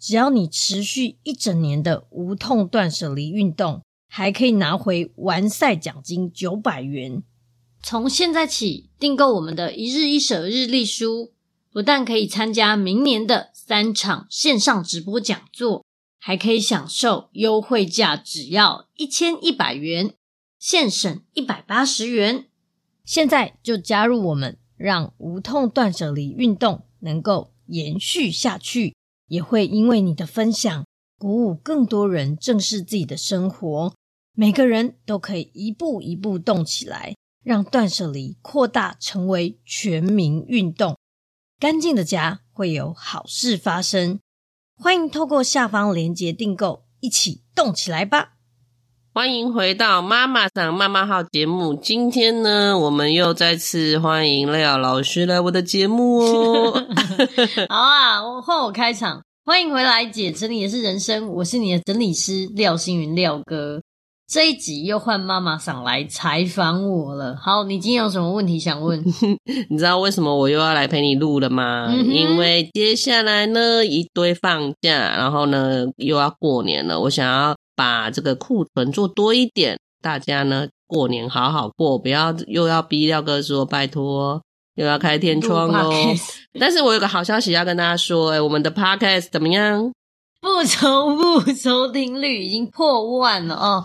只要你持续一整年的无痛断舍离运动，还可以拿回完赛奖金九百元。从现在起订购我们的一日一舍日历书，不但可以参加明年的三场线上直播讲座，还可以享受优惠价，只要一千一百元，现省一百八十元。现在就加入我们，让无痛断舍离运动能够延续下去。也会因为你的分享，鼓舞更多人正视自己的生活。每个人都可以一步一步动起来，让断舍离扩大成为全民运动。干净的家会有好事发生。欢迎透过下方链接订购，一起动起来吧！欢迎回到妈妈桑妈妈号节目。今天呢，我们又再次欢迎廖老师来我的节目哦。好啊，我换我开场。欢迎回来，姐整理的是人生，我是你的整理师廖星云廖哥。这一集又换妈妈桑来采访我了。好，你今天有什么问题想问？你知道为什么我又要来陪你录了吗？嗯、因为接下来呢，一堆放假，然后呢又要过年了，我想要。把这个库存做多一点，大家呢过年好好过，不要又要逼廖哥说拜托，又要开天窗哦。但是我有个好消息要跟大家说，诶我们的 podcast 怎么样？不重复收听率已经破万了哦！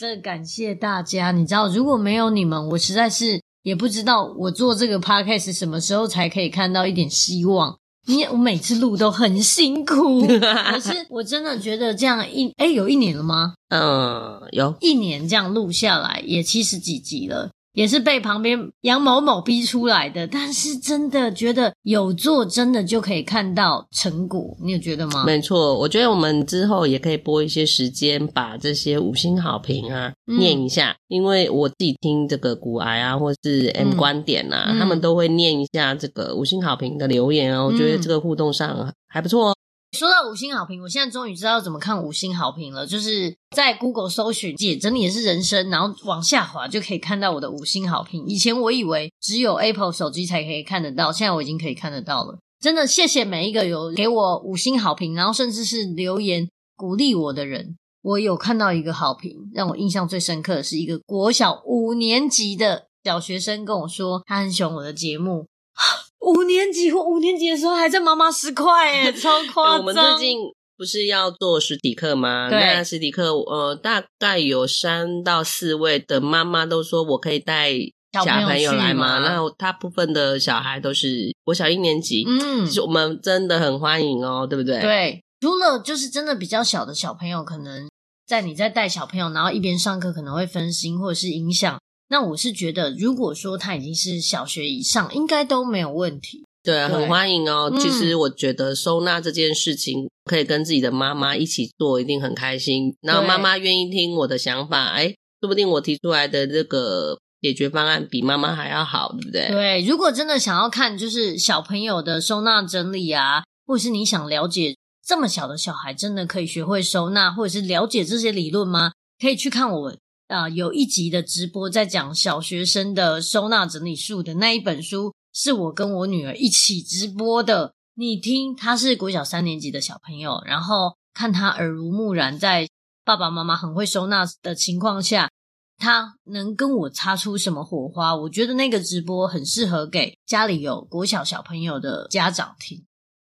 这感谢大家，你知道如果没有你们，我实在是也不知道我做这个 podcast 什么时候才可以看到一点希望。你我每次录都很辛苦，可是我真的觉得这样一哎有一年了吗？嗯，有一年这样录下来也七十几集了。也是被旁边杨某某逼出来的，但是真的觉得有做，真的就可以看到成果。你有觉得吗？没错，我觉得我们之后也可以播一些时间，把这些五星好评啊、嗯、念一下，因为我自己听这个股癌啊，或是 M 观点啊，嗯、他们都会念一下这个五星好评的留言哦。嗯、我觉得这个互动上还不错哦。说到五星好评，我现在终于知道怎么看五星好评了。就是在 Google 搜寻“姐整理也是人生”，然后往下滑就可以看到我的五星好评。以前我以为只有 Apple 手机才可以看得到，现在我已经可以看得到了。真的谢谢每一个有给我五星好评，然后甚至是留言鼓励我的人。我有看到一个好评，让我印象最深刻的是一个国小五年级的小学生跟我说，他很喜欢我的节目。五年级或五年级的时候还在妈妈十块哎，超夸张！我们最近不是要做实体课吗？对，那实体课呃，大概有三到四位的妈妈都说我可以带小朋友来吗？那大部分的小孩都是我小一年级，嗯，其实我们真的很欢迎哦，对不对？对，除了就是真的比较小的小朋友，可能在你在带小朋友，然后一边上课可能会分心或者是影响那我是觉得，如果说他已经是小学以上，应该都没有问题。对啊，很欢迎哦。其实我觉得收纳这件事情，可以跟自己的妈妈一起做，一定很开心。然后妈妈愿意听我的想法，哎，说不定我提出来的这个解决方案比妈妈还要好，对不对？对，如果真的想要看，就是小朋友的收纳整理啊，或者是你想了解这么小的小孩真的可以学会收纳，或者是了解这些理论吗？可以去看我。啊、有一集的直播在讲小学生的收纳整理术的那一本书，是我跟我女儿一起直播的。你听，她是国小三年级的小朋友，然后看她耳濡目染，在爸爸妈妈很会收纳的情况下，她能跟我擦出什么火花？我觉得那个直播很适合给家里有国小小朋友的家长听。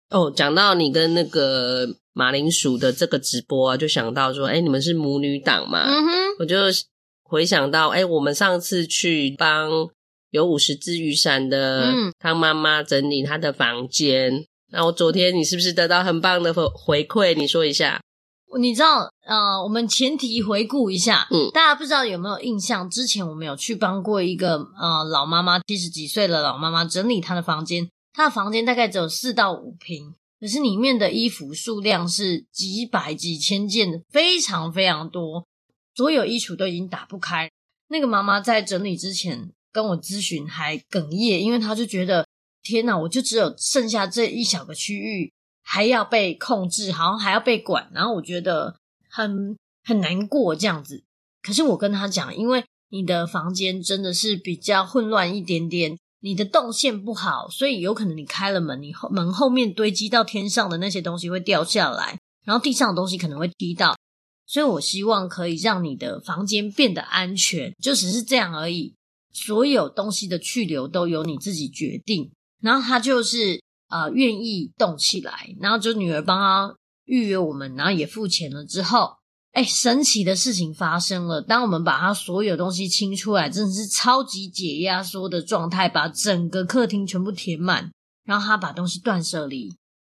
哦，讲到你跟那个马铃薯的这个直播啊，就想到说，哎，你们是母女档嘛？嗯哼，我就回想到，哎，我们上次去帮有五十只雨伞的汤妈妈整理她的房间，那、嗯、我昨天你是不是得到很棒的回馈？你说一下。你知道，呃，我们前提回顾一下，嗯，大家不知道有没有印象？之前我们有去帮过一个呃老妈妈，七十几岁的老妈妈整理她的房间。他的房间大概只有四到五平，可是里面的衣服数量是几百几千件，非常非常多，所有衣橱都已经打不开。那个妈妈在整理之前跟我咨询，还哽咽，因为她就觉得天哪，我就只有剩下这一小个区域，还要被控制，好像还要被管，然后我觉得很很难过这样子。可是我跟她讲，因为你的房间真的是比较混乱一点点。你的动线不好，所以有可能你开了门，你后门后面堆积到天上的那些东西会掉下来，然后地上的东西可能会踢到。所以我希望可以让你的房间变得安全，就只是这样而已。所有东西的去留都由你自己决定。然后他就是呃愿意动起来，然后就女儿帮他预约我们，然后也付钱了之后。哎，神奇的事情发生了！当我们把他所有东西清出来，真的是超级解压缩的状态，把整个客厅全部填满。然后他把东西断舍离，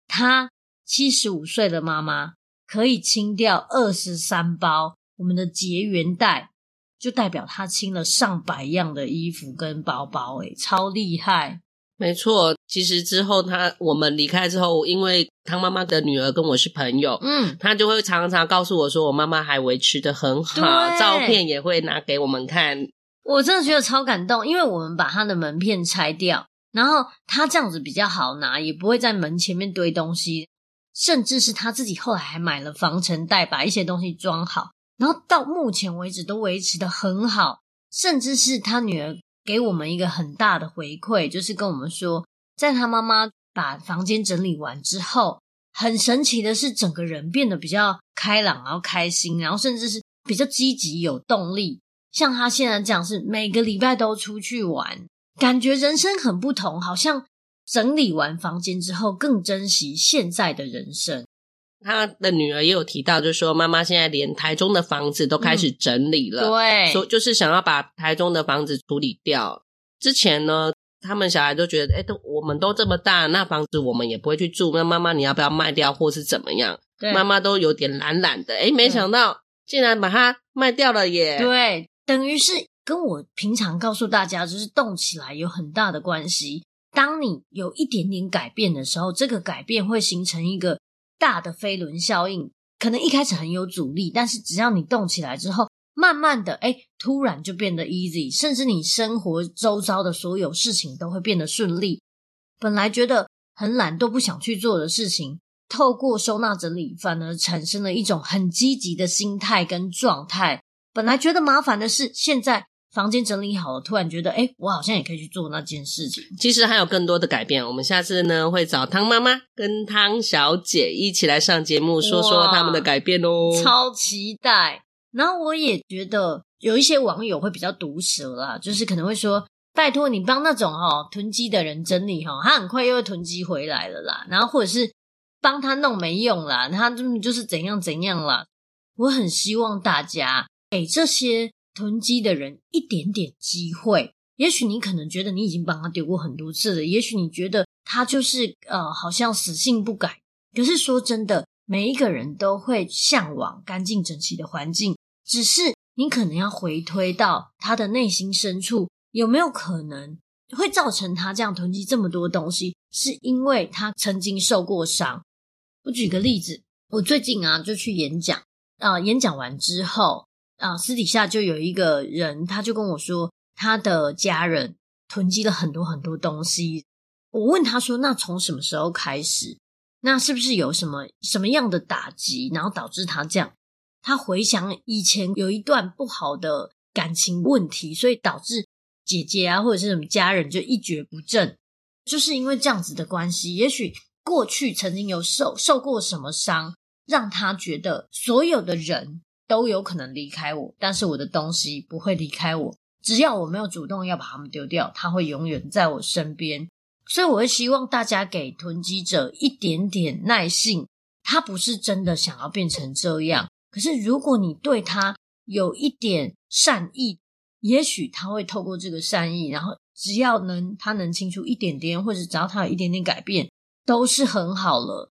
他七十五岁的妈妈可以清掉二十三包我们的结缘袋，就代表他清了上百样的衣服跟包包，哎，超厉害！没错，其实之后他我们离开之后，因为汤妈妈的女儿跟我是朋友，嗯，他就会常常告诉我说，我妈妈还维持的很好，照片也会拿给我们看。我真的觉得超感动，因为我们把他的门片拆掉，然后他这样子比较好拿，也不会在门前面堆东西，甚至是他自己后来还买了防尘袋，把一些东西装好，然后到目前为止都维持的很好，甚至是他女儿。给我们一个很大的回馈，就是跟我们说，在他妈妈把房间整理完之后，很神奇的是，整个人变得比较开朗，然后开心，然后甚至是比较积极、有动力。像他现在这样，是每个礼拜都出去玩，感觉人生很不同，好像整理完房间之后，更珍惜现在的人生。他的女儿也有提到，就是说妈妈现在连台中的房子都开始整理了，嗯、对，所就是想要把台中的房子处理掉。之前呢，他们小孩都觉得，哎，都我们都这么大，那房子我们也不会去住。那妈妈你要不要卖掉，或是怎么样？对，妈妈都有点懒懒的。哎，没想到竟然把它卖掉了耶！对，等于是跟我平常告诉大家，就是动起来有很大的关系。当你有一点点改变的时候，这个改变会形成一个。大的飞轮效应，可能一开始很有阻力，但是只要你动起来之后，慢慢的，哎，突然就变得 easy，甚至你生活周遭的所有事情都会变得顺利。本来觉得很懒都不想去做的事情，透过收纳整理，反而产生了一种很积极的心态跟状态。本来觉得麻烦的事，现在。房间整理好了，突然觉得，诶，我好像也可以去做那件事情。其实还有更多的改变，我们下次呢会找汤妈妈跟汤小姐一起来上节目，说说他们的改变哦。超期待！然后我也觉得有一些网友会比较毒舌啦，就是可能会说，拜托你帮那种哈囤积的人整理哈，他很快又会囤积回来了啦。然后或者是帮他弄没用啦，他就就是怎样怎样啦。我很希望大家给这些。囤积的人一点点机会，也许你可能觉得你已经帮他丢过很多次了，也许你觉得他就是呃，好像死性不改。可是说真的，每一个人都会向往干净整齐的环境，只是你可能要回推到他的内心深处，有没有可能会造成他这样囤积这么多东西，是因为他曾经受过伤？我举个例子，我最近啊就去演讲啊，演讲完之后啊，私底下就有一个人，他就跟我说，他的家人囤积了很多很多东西。我问他说：“那从什么时候开始？那是不是有什么什么样的打击，然后导致他这样？”他回想以前有一段不好的感情问题，所以导致姐姐啊或者是什么家人就一蹶不振，就是因为这样子的关系。也许过去曾经有受受过什么伤，让他觉得所有的人都有可能离开我，但是我的东西不会离开我。只要我没有主动要把他们丢掉，他会永远在我身边。所以我会希望大家给囤积者一点点耐性，他不是真的想要变成这样。可是如果你对他有一点善意，也许他会透过这个善意，然后只要能他能清楚一点点，或者只要他有一点点改变，都是很好了。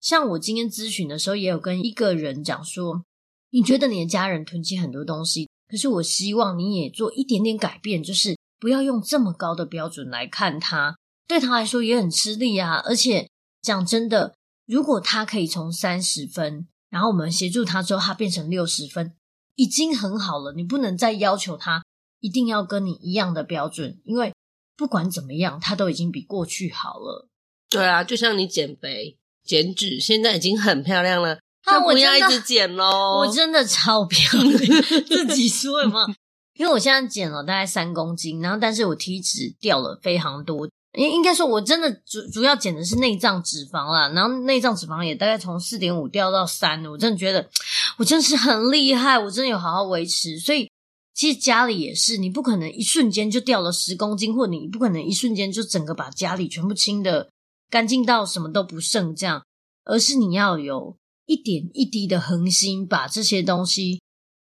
像我今天咨询的时候，也有跟一个人讲说，你觉得你的家人囤积很多东西，可是我希望你也做一点点改变，就是不要用这么高的标准来看他。对他来说也很吃力啊，而且讲真的，如果他可以从三十分，然后我们协助他之后，他变成六十分，已经很好了。你不能再要求他一定要跟你一样的标准，因为不管怎么样，他都已经比过去好了。对啊，就像你减肥、减脂，现在已经很漂亮了，那不要一直减喽。我真的超漂亮，自己说嘛，因为我现在减了大概三公斤，然后但是我体脂掉了非常多。应应该说，我真的主主要减的是内脏脂肪啦，然后内脏脂肪也大概从四点五掉到三，我真的觉得我真是很厉害，我真的有好好维持。所以其实家里也是，你不可能一瞬间就掉了十公斤，或你不可能一瞬间就整个把家里全部清的干净到什么都不剩这样，而是你要有一点一滴的恒心，把这些东西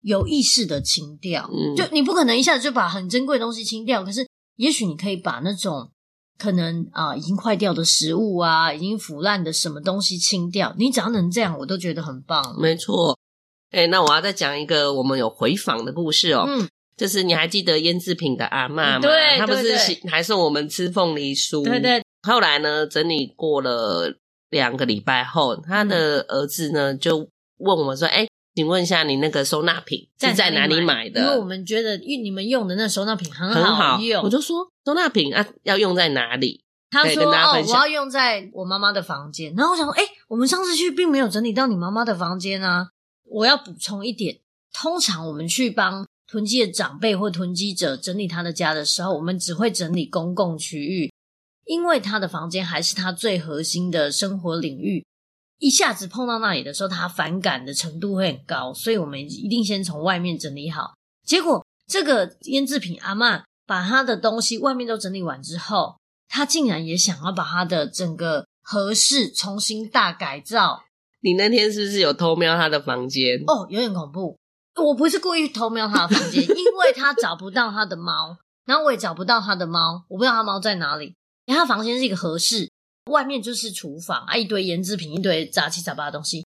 有意识的清掉。嗯，就你不可能一下子就把很珍贵的东西清掉，可是也许你可以把那种。可能啊、呃，已经坏掉的食物啊，已经腐烂的什么东西清掉，你只要能这样，我都觉得很棒。没错，哎、欸，那我要再讲一个我们有回访的故事哦。嗯，就是你还记得腌制品的阿嬷吗？对，她不是还送我们吃凤梨酥？对对。后来呢，整理过了两个礼拜后，他的儿子呢就问我们说：“哎、欸。”请问一下，你那个收纳品是在哪里买的？因为我们觉得，因为你们用的那收纳品很好用，好。我就说收纳品啊，要用在哪里？他说：“哦，我要用在我妈妈的房间。”然后我想说：“哎，我们上次去并没有整理到你妈妈的房间啊！”我要补充一点，通常我们去帮囤积的长辈或囤积者整理他的家的时候，我们只会整理公共区域，因为他的房间还是他最核心的生活领域。一下子碰到那里的时候，他反感的程度会很高，所以我们一定先从外面整理好。结果这个腌制品阿嬷把他的东西外面都整理完之后，他竟然也想要把他的整个和室重新大改造。你那天是不是有偷瞄他的房间？哦，有点恐怖。我不是故意偷瞄他的房间，因为他找不到他的猫，然后我也找不到他的猫，我不知道他猫在哪里。因为他房间是一个和室。外面就是厨房啊，一堆腌制品，一堆杂七杂八的东西。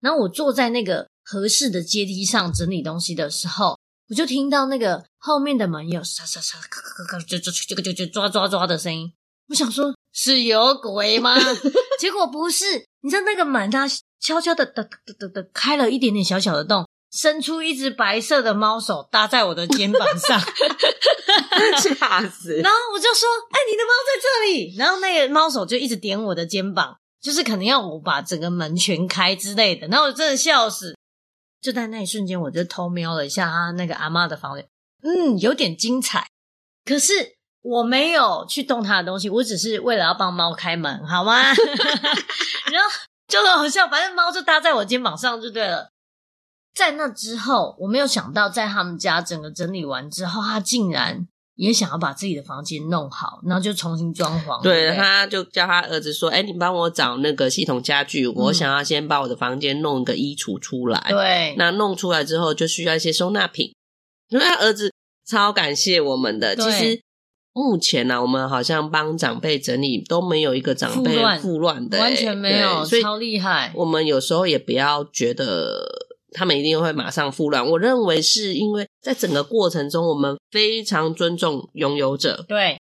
然后我坐在那个和室的阶梯上整理东西的时候，我就听到那个后面的门有沙沙沙、咔咔咔咔，就就就就就抓抓抓的声音。我想说是有鬼吗？结果不是，你知道那个门它悄悄的的的的的开了一点点小小的洞。伸出一只白色的猫手搭在我的肩膀上，吓死！然后我就说：“哎，你的猫在这里。”然后那个猫手就一直点我的肩膀，就是可能要我把整个门全开之类的。然后我真的笑死！就在那一瞬间，我就偷瞄了一下他那个阿妈的房间，嗯，有点精彩。可是我没有去动他的东西，我只是为了要帮猫开门，好吗？然后就很好笑，反正猫就搭在我肩膀上就对了。在那之后，我没有想到，在他们家整个整理完之后，他竟然也想要把自己的房间弄好，然后就重新装潢。对，对他就叫他儿子说：“哎，你帮我找那个系统家具，我想要先把我的房间弄一个衣橱出来。”对，那弄出来之后，就需要一些收纳品。因为他儿子超感谢我们的。其实目前呢、啊，我们好像帮长辈整理都没有一个长辈复乱的，完全没有，所以超厉害。我们有时候也不要觉得。他们一定会马上复乱。我认为是因为在整个过程中，我们非常尊重拥有者。对，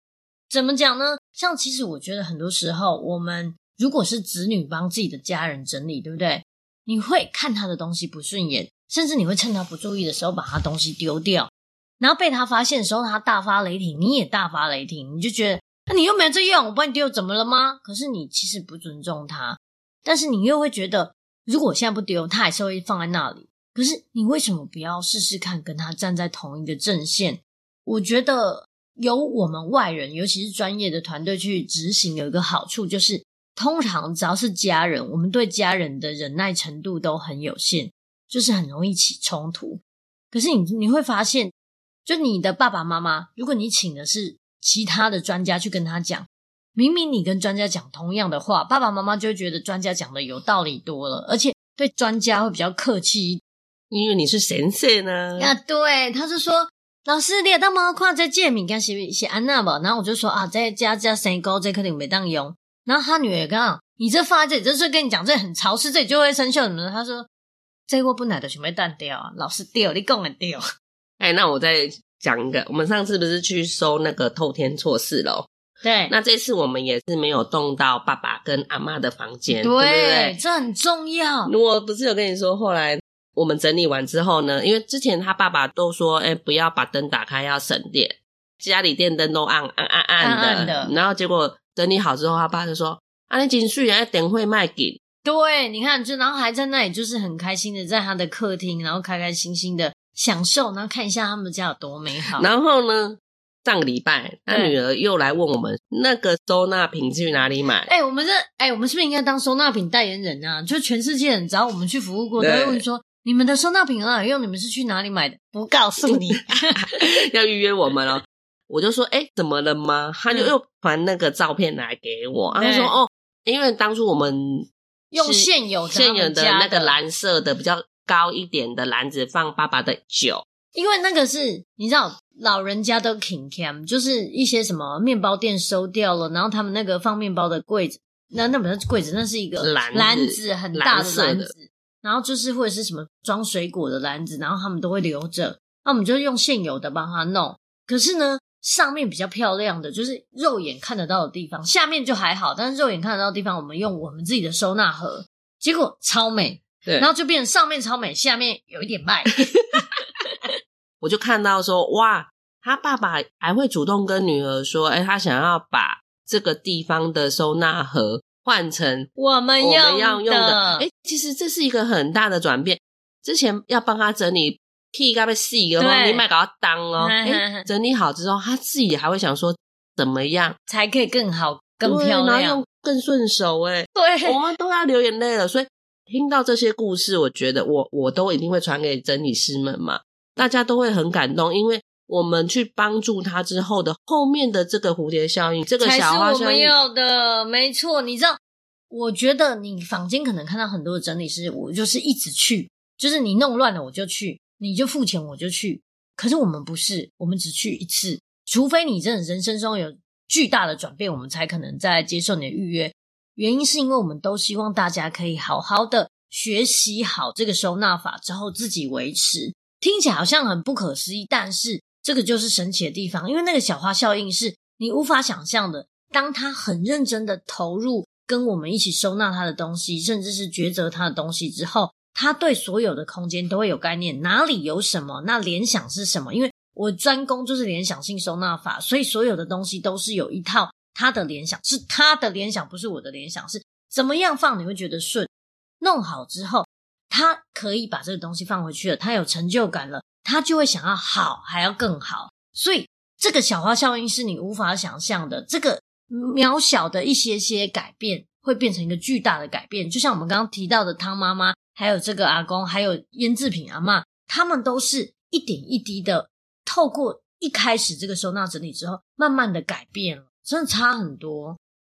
怎么讲呢？像其实我觉得很多时候，我们如果是子女帮自己的家人整理，对不对？你会看他的东西不顺眼，甚至你会趁他不注意的时候把他东西丢掉，然后被他发现的时候，他大发雷霆，你也大发雷霆，你就觉得那你又没有这样，我帮你丢，怎么了吗？可是你其实不尊重他，但是你又会觉得，如果我现在不丢，他还是会放在那里。可是你为什么不要试试看跟他站在同一个阵线？我觉得由我们外人，尤其是专业的团队去执行，有一个好处就是。通常只要是家人，我们对家人的忍耐程度都很有限，就是很容易起冲突。可是你你会发现，就你的爸爸妈妈，如果你请的是其他的专家去跟他讲，明明你跟专家讲同样的话，爸爸妈妈就会觉得专家讲的有道理多了，而且对专家会比较客气，因为你是神仙呢。啊，对，他就说老师，你也当猫看这借敏，跟写写安娜吧？然后我就说啊，在家家生狗，这肯定没当用。然后他女儿刚好，你这放在这里，这是跟你讲，这很潮湿，这里就会生锈什么的。他说：“这我本来就准备断掉啊，老师掉，你讲的掉。”哎，那我再讲一个，我们上次不是去收那个透天错四楼？对，那这次我们也是没有动到爸爸跟阿妈的房间，对，对不对？这很重要。我不是有跟你说，后来我们整理完之后呢，因为之前他爸爸都说：“哎，不要把灯打开，要省电，家里电灯都暗暗暗暗的。暗暗的”然后结果。整理好之后，他爸就说：“啊，你真水啊，等会卖给。”对，你看，就然后还在那里，就是很开心的在他的客厅，然后开开心心的享受，然后看一下他们家有多美好。然后呢，上个礼拜，他女儿又来问我们那个收纳品去哪里买？哎，我们这，哎，我们是不是应该当收纳品代言人啊？就全世界人只要我们去服务过，都会问说：你们的收纳品很好用，你们是去哪里买的？不告诉你，要预约我们哦。我就说，哎，怎么了吗？他就又传那个照片来给我，嗯、他说，哦，因为当初我们用现有的现有的那个蓝色的比较高一点的篮子放爸爸的酒，因为那个是你知道，老人家都挺 cam，就是一些什么面包店收掉了，然后他们那个放面包的柜子，那那不是柜子，那是一个篮篮子，很大的篮子，然后就是或者是什么装水果的篮子，然后他们都会留着，那我们就用现有的帮他弄，可是呢。上面比较漂亮的就是肉眼看得到的地方，下面就还好。但是肉眼看得到的地方，我们用我们自己的收纳盒，结果超美。对，然后就变成上面超美，下面有一点卖。我就看到说，哇，他爸爸还会主动跟女儿说，哎，他想要把这个地方的收纳盒换成我们要用的。哎，其实这是一个很大的转变。之前要帮他整理。P 该被细的话，你买给他当哦。哎，整理好之后，他自己还会想说怎么样才可以更好、更漂亮、用更顺手。哎，对，我们都要流眼泪了。所以听到这些故事，我觉得我我都一定会传给整理师们嘛，大家都会很感动，因为我们去帮助他之后的后面的这个蝴蝶效应，这个小花效应，才是我们要的。没错，你知道，我觉得你坊间可能看到很多的整理师，我就是一直去，就是你弄乱了我就去。你就付钱，我就去。可是我们不是，我们只去一次，除非你真的人生中有巨大的转变，我们才可能再接受你的预约。原因是因为我们都希望大家可以好好的学习好这个收纳法之后自己维持。听起来好像很不可思议，但是这个就是神奇的地方，因为那个小花效应是你无法想象的。当他很认真的投入跟我们一起收纳他的东西，甚至是抉择他的东西之后。他对所有的空间都会有概念，哪里有什么，那联想是什么？因为我专攻就是联想性收纳法，所以所有的东西都是有一套他的联想，是他的联想，不是我的联想，是怎么样放你会觉得顺。弄好之后，他可以把这个东西放回去了，他有成就感了，他就会想要好，还要更好。所以这个小花效应是你无法想象的，这个渺小的一些些改变会变成一个巨大的改变，就像我们刚刚提到的汤妈妈。还有这个阿公，还有腌制品阿嬷，他们都是一点一滴的，透过一开始这个收纳整理之后，慢慢的改变了，真的差很多。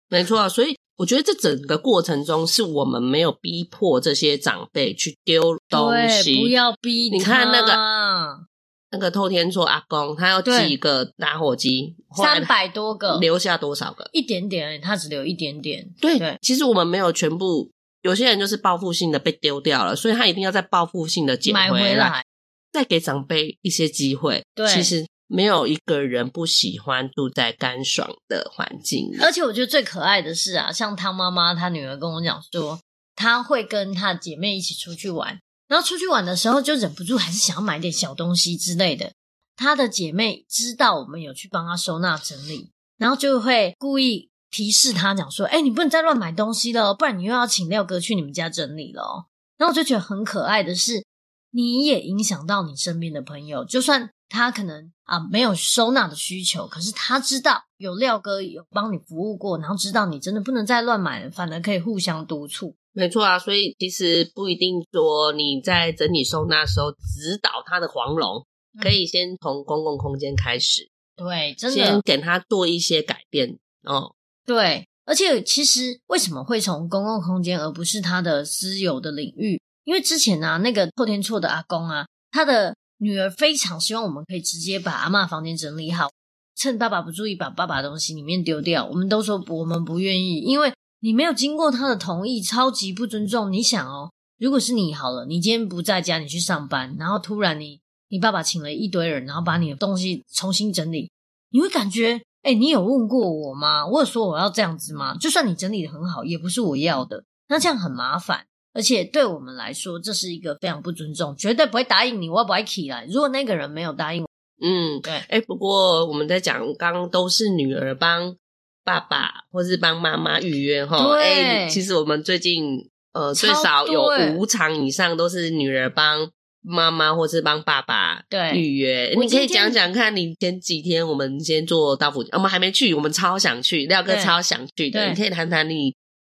没错啊，所以我觉得这整个过程中，是我们没有逼迫这些长辈去丢东西，不要逼。你看那个那个透天厝阿公，他要几个打火机，三百多个，留下多少个？一点点，他只留一点点。对对，其实我们没有全部。有些人就是报复性的被丢掉了，所以他一定要再报复性的捡回来，买回来，再给长辈一些机会。对，其实没有一个人不喜欢住在干爽的环境。而且我觉得最可爱的是啊，像汤妈妈，她女儿跟我讲说，她会跟她姐妹一起出去玩，然后出去玩的时候就忍不住还是想要买点小东西之类的。她的姐妹知道我们有去帮她收纳整理，然后就会故意。提示他讲说：“哎，你不能再乱买东西了，不然你又要请廖哥去你们家整理了。”然后我就觉得很可爱的是，你也影响到你身边的朋友，就算他可能啊没有收纳的需求，可是他知道有廖哥有帮你服务过，然后知道你真的不能再乱买了，反而可以互相督促。没错啊，所以其实不一定说你在整理收纳的时候指导他的黄龙，可以先从公共空间开始，对，真的先给他做一些改变哦。对，而且其实为什么会从公共空间而不是他的私有的领域？因为之前啊，那个透天厝的阿公啊，他的女儿非常希望我们可以直接把阿嬷房间整理好，趁爸爸不注意把爸爸东西里面丢掉。我们都说我们不愿意，因为你没有经过他的同意，超级不尊重。你想哦，如果是你好了，你今天不在家，你去上班，然后突然你你爸爸请了一堆人，然后把你的东西重新整理，你会感觉。哎，你有问过我吗？我有说我要这样子吗？就算你整理得很好，也不是我要的。那这样很麻烦，而且对我们来说，这是一个非常不尊重，绝对不会答应你，我也不会起来。如果那个人没有答应我，嗯，对。哎，不过我们在讲，刚刚都是女儿帮爸爸或是帮妈妈预约哈。对。哎，其实我们最近呃最少有五场以上都是女儿帮。妈妈或是帮爸爸对预约，你可以讲讲看你前几天我们先做到府，我们还没去，我们超想去，廖哥超想去的。你可以谈谈你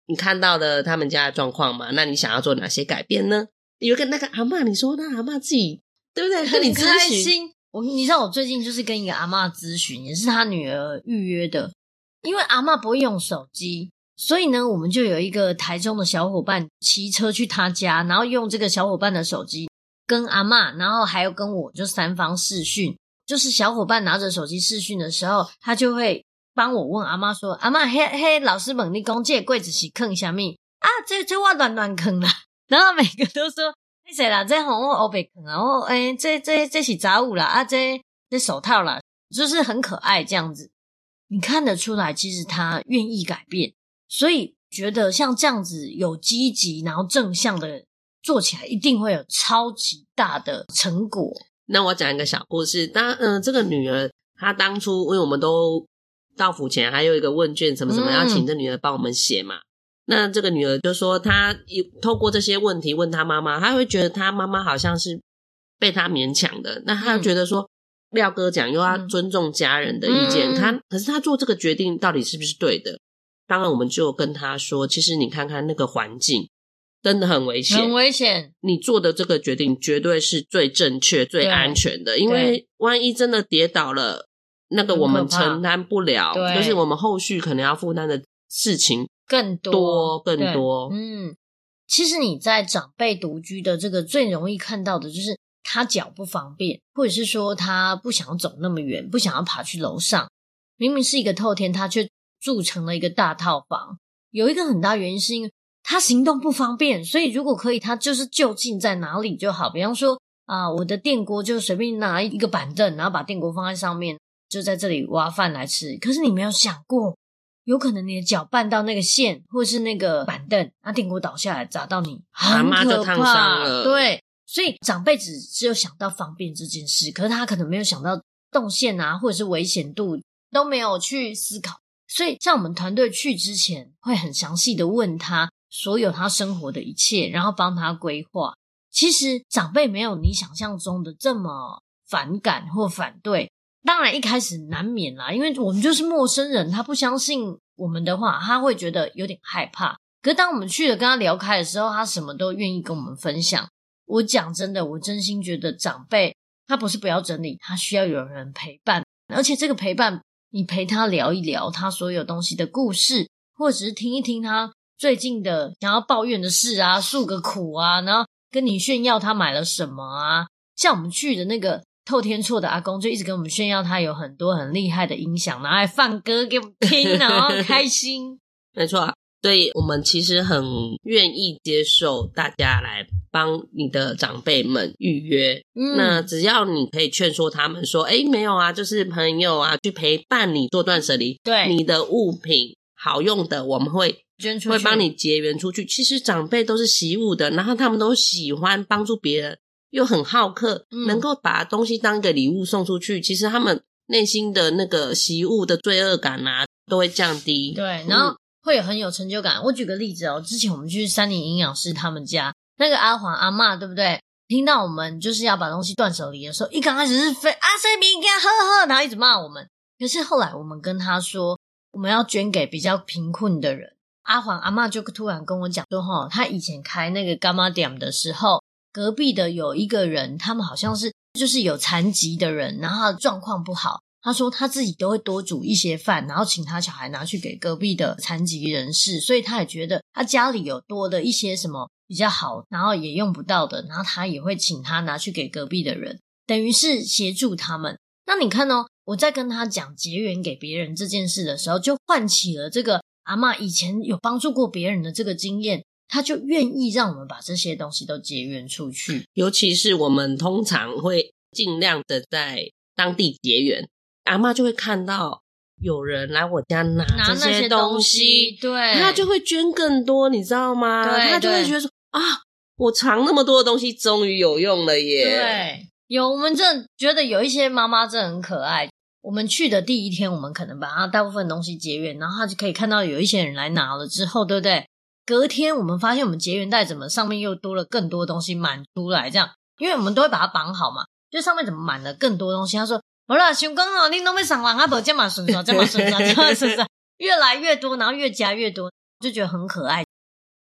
你看到的他们家的状况吗？那你想要做哪些改变呢？有个那个阿嬷，你说那阿嬷自己对不对？跟你咨询。我你知道我最近就是跟一个阿嬷咨询，也是他女儿预约的，因为阿嬷不会用手机，所以呢，我们就有一个台中的小伙伴骑车去他家，然后用这个小伙伴的手机。跟阿嬷，然后还有跟我，就三方视讯。就是小伙伴拿着手机视讯的时候，他就会帮我问阿妈说：“阿妈，嘿嘿，老师问你讲这柜子是坑什么？啊，这这我乱乱坑啦。”然后每个都说：“你谁啦？这红我欧北坑啊！我哎，这这这是杂物啦啊，这这手套啦，就是很可爱这样子。你看得出来，其实他愿意改变，所以觉得像这样子有积极然后正向的。”做起来一定会有超级大的成果。那我讲一个小故事。当嗯、呃，这个女儿她当初，因为我们都到府前还有一个问卷，什么什么，要请这女儿帮我们写嘛。嗯、那这个女儿就说，她透过这些问题问她妈妈，她会觉得她妈妈好像是被她勉强的。那她觉得说，嗯、廖哥讲又要尊重家人的意见，她、嗯、可是她做这个决定到底是不是对的？当然，我们就跟她说，其实你看看那个环境。真的很危险，很危险！你做的这个决定绝对是最正确、最安全的，因为万一真的跌倒了，那个我们承担不了，就是我们后续可能要负担的事情更多、更多。嗯，其实你在长辈独居的这个最容易看到的就是他脚不方便，或者是说他不想要走那么远，不想要爬去楼上。明明是一个透天，他却住成了一个大套房。有一个很大原因是因为。他行动不方便，所以如果可以，他就是就近在哪里就好。比方说啊，我的电锅就随便拿一个板凳，然后把电锅放在上面，就在这里挖饭来吃。可是你没有想过，有可能你的脚绊到那个线，或是那个板凳，那电锅倒下来砸到你，很可怕。对，所以长辈只只有想到方便这件事，可是他可能没有想到动线啊，或者是危险度都没有去思考。所以像我们团队去之前，会很详细的问他。所有他生活的一切，然后帮他规划。其实长辈没有你想象中的这么反感或反对。当然一开始难免啦，因为我们就是陌生人，他不相信我们的话，他会觉得有点害怕。可是当我们去了跟他聊开的时候，他什么都愿意跟我们分享。我讲真的，我真心觉得长辈他不是不要整理，他需要有人陪伴，而且这个陪伴，你陪他聊一聊他所有东西的故事，或者是听一听他。最近的想要抱怨的事啊，诉个苦啊，然后跟你炫耀他买了什么啊。像我们去的那个透天厝的阿公，就一直跟我们炫耀他有很多很厉害的音响，拿来放歌给我们听，然后开心。没错，所以我们其实很愿意接受大家来帮你的长辈们预约。嗯，那只要你可以劝说他们说：“哎，没有啊，就是朋友啊，去陪伴你做断舍离。”对，你的物品好用的，我们会捐出去，会帮你结缘出去。其实长辈都是习武的，然后他们都喜欢帮助别人，又很好客，嗯，能够把东西当一个礼物送出去。其实他们内心的那个习物的罪恶感啊，都会降低。对，然后。嗯会有很有成就感。我举个例子哦，之前我们去三林营养师他们家，那个阿黄阿妈，对不对？听到我们就是要把东西断舍离的时候，一刚开始是非阿塞明给喝喝，然后一直骂我们。可是后来我们跟他说，我们要捐给比较贫困的人。阿黄阿妈就突然跟我讲说，哈，他以前开那个干妈店的时候，隔壁的有一个人，他们好像是就是有残疾的人，然后他状况不好。他说他自己都会多煮一些饭，然后请他小孩拿去给隔壁的残疾人士，所以他也觉得他家里有多的一些什么比较好，然后也用不到的，然后他也会请他拿去给隔壁的人，等于是协助他们。那你看哦，我在跟他讲结缘给别人这件事的时候，就唤起了这个阿嬷以前有帮助过别人的这个经验，他就愿意让我们把这些东西都结缘出去。尤其是我们通常会尽量的在当地结缘。阿嬷就会看到有人来我家拿这些东西，对，他就会捐更多，你知道吗？对，他就会觉得说啊，我藏那么多的东西，终于有用了耶！对，有我们真的觉得有一些妈妈真的很可爱。我们去的第一天，我们可能把他大部分东西结缘，然后他就可以看到有一些人来拿了之后，对不对？隔天我们发现我们结缘袋怎么上面又多了更多东西满出来，这样，因为我们都会把它绑好嘛，就上面怎么满了更多东西？他说。好了，想讲哦，你都没上完，阿伯这么顺顺，这么顺顺，这么顺顺，越来越多，然后越加越多，就觉得很可爱。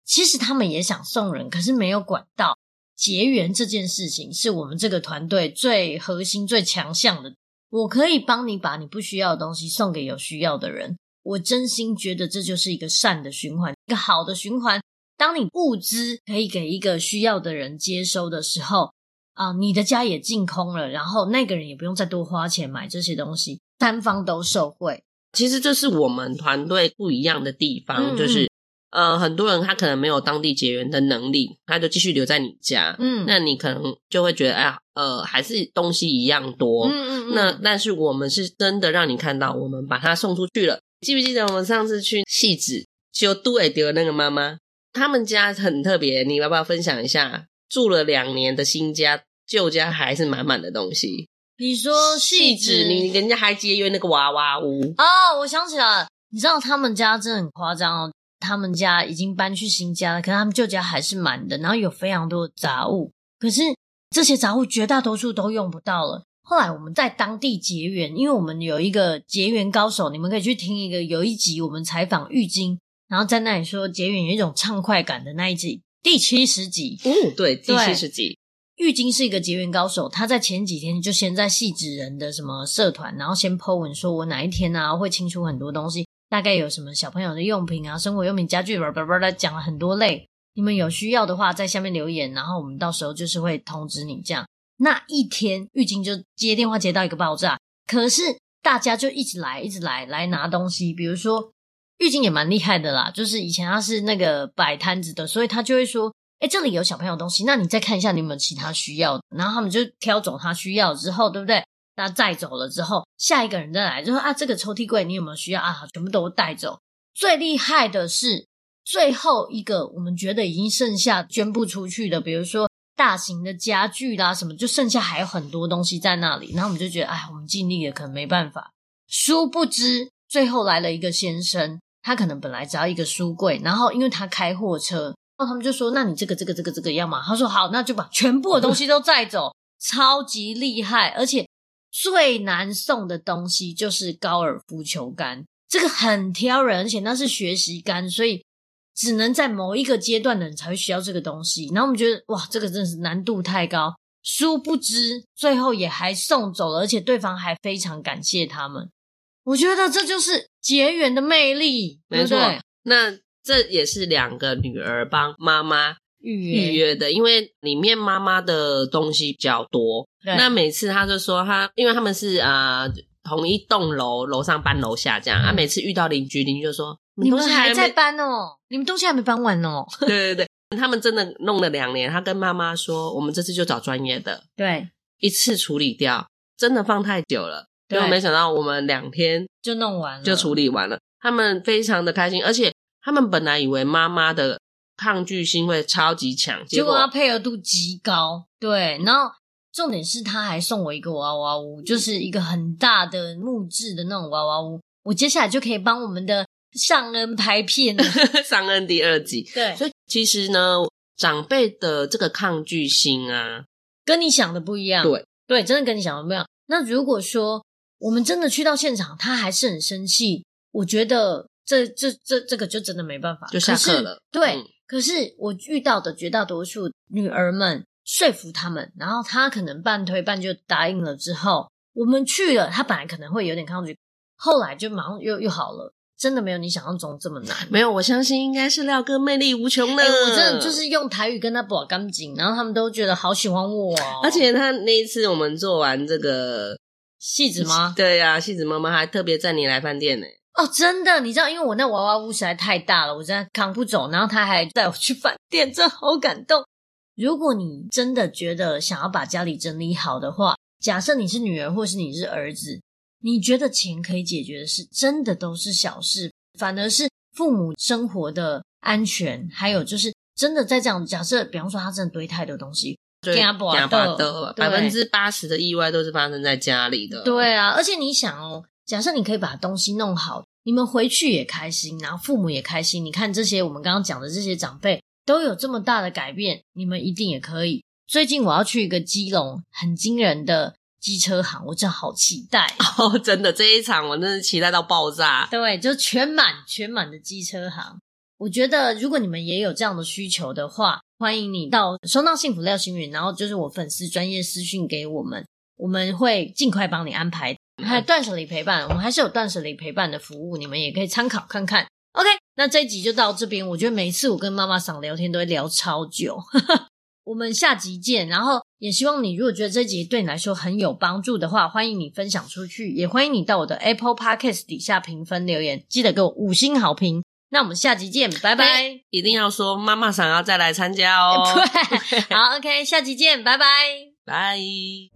其实他们也想送人，可是没有管道。结缘这件事情是我们这个团队最核心、最强项的。我可以帮你把你不需要的东西送给有需要的人。我真心觉得这就是一个善的循环，一个好的循环。当你物资可以给一个需要的人接收的时候。啊，你的家也净空了，然后那个人也不用再多花钱买这些东西，三方都受惠。其实这是我们团队不一样的地方，嗯、就是呃，很多人他可能没有当地结缘的能力，他就继续留在你家，嗯，那你可能就会觉得，哎呀，呃，还是东西一样多，嗯嗯，嗯，那但是我们是真的让你看到，我们把它送出去了。记不记得我们上次去汐止就都会丢那个妈妈，他们家很特别，你要不要分享一下？住了两年的新家，旧家还是满满的东西。你说细致，你人家还节约那个娃娃屋哦，我想起来了，你知道他们家真的很夸张哦。他们家已经搬去新家了，可是他们旧家还是满的，然后有非常多的杂物。可是这些杂物绝大多数都用不到了。后来我们在当地结缘，因为我们有一个结缘高手，你们可以去听一个有一集我们采访玉晶，然后在那里说结缘有一种畅快感的那一集。第七十集，哦，对，第七十集，玉晶是一个结缘高手。他在前几天就先在汐止人的什么社团，然后先 po 文说，我哪一天啊会清出很多东西，大概有什么小朋友的用品啊、生活用品、家具，叭叭叭的讲了很多类。你们有需要的话，在下面留言，然后我们到时候就是会通知你。这样那一天，玉晶就接电话接到一个爆炸，可是大家就一直来，一直来来拿东西，比如说。玉晶也蛮厉害的啦，就是以前他是那个摆摊子的，所以他就会说：“诶，这里有小朋友东西，那你再看一下你有没有其他需要。”然后他们就挑走他需要之后，对不对？那带走了之后，下一个人再来就说：“啊，这个抽屉柜你有没有需要啊？”全部都带走。最厉害的是最后一个，我们觉得已经剩下捐不出去的，比如说大型的家具啦什么，就剩下还有很多东西在那里。然后我们就觉得：“哎，我们尽力了，可能没办法。”殊不知，最后来了一个先生。他可能本来只要一个书柜，然后因为他开货车，然后他们就说：“那你这个、这个、这个、这个要吗？”他说：“好，那就把全部的东西都载走。”超级厉害，而且最难送的东西就是高尔夫球杆，这个很挑人，而且那是学习杆，所以只能在某一个阶段的人才会需要这个东西。然后我们觉得哇，这个真的是难度太高，殊不知最后也还送走了，而且对方还非常感谢他们。我觉得这就是结缘的魅力，没错。对对，那这也是两个女儿帮妈妈预约预约的，因为里面妈妈的东西比较多。那每次她就说她，因为他们是啊同一栋楼，楼上搬楼下这样。啊，每次遇到邻居，邻居就说：“你们还在搬哦？你们东西还没搬完哦？” 对对对，他们真的弄了两年。他跟妈妈说：“我们这次就找专业的，对，一次处理掉。真的放太久了，结果没想到我们两天就弄完了，就处理完了。他们非常的开心，而且他们本来以为妈妈的抗拒心会超级强，结果他配合度极高。对，然后。重点是他还送我一个娃娃屋，就是一个很大的木质的那种娃娃屋。我接下来就可以帮我们的尚恩拍片了，尚恩第二集。对，所以其实呢，长辈的这个抗拒心啊，跟你想的不一样。对对，真的跟你想的不一样。那如果说我们真的去到现场，他还是很生气，我觉得这这这这个就真的没办法，就下课了。对，嗯、可是我遇到的绝大多数女儿们。说服他们，然后他可能半推半就答应了。之后我们去了，他本来可能会有点抗拒，后来就马上又又好了。真的没有你想象中这么难。没有，我相信应该是廖哥魅力无穷的。欸，我真的就是用台语跟他保干净，然后他们都觉得好喜欢我哦。而且他那一次我们做完这个戏子吗？对呀，戏子妈妈还特别载你来饭店呢。哦，真的，你知道，因为我那娃娃屋实在太大了，我真的扛不走，然后他还带我去饭店，真的好感动。如果你真的觉得想要把家里整理好的话，假设你是女儿或是你是儿子，你觉得钱可以解决的事，真的都是小事，反而是父母生活的安全，还有就是真的在这样假设，比方说他真的堆太多东西，对，百分之八十的意外都是发生在家里的。对啊，而且你想哦，假设你可以把东西弄好，你们回去也开心，然后父母也开心。你看这些我们刚刚讲的这些长辈。都有这么大的改变，你们一定也可以。最近我要去一个基隆很惊人的机车行，我真的好期待 哦！真的这一场我真是期待到爆炸。对，就全满全满的机车行。我觉得如果你们也有这样的需求的话，欢迎你到收到幸福廖心筠，然后就是我粉丝专业私讯给我们，我们会尽快帮你安排。还有断舍离陪伴，我们还是有断舍离陪伴的服务，你们也可以参考看看。OK，那这一集就到这边。我觉得每一次我跟妈妈桑聊天都会聊超久，我们下集见。然后也希望你如果觉得这集对你来说很有帮助的话，欢迎你分享出去，也欢迎你到我的 Apple Podcast 底下评分留言，记得给我五星好评。那我们下集见，拜拜！一定要说妈妈想要再来参加哦。对，好，OK，下集见，拜拜，拜。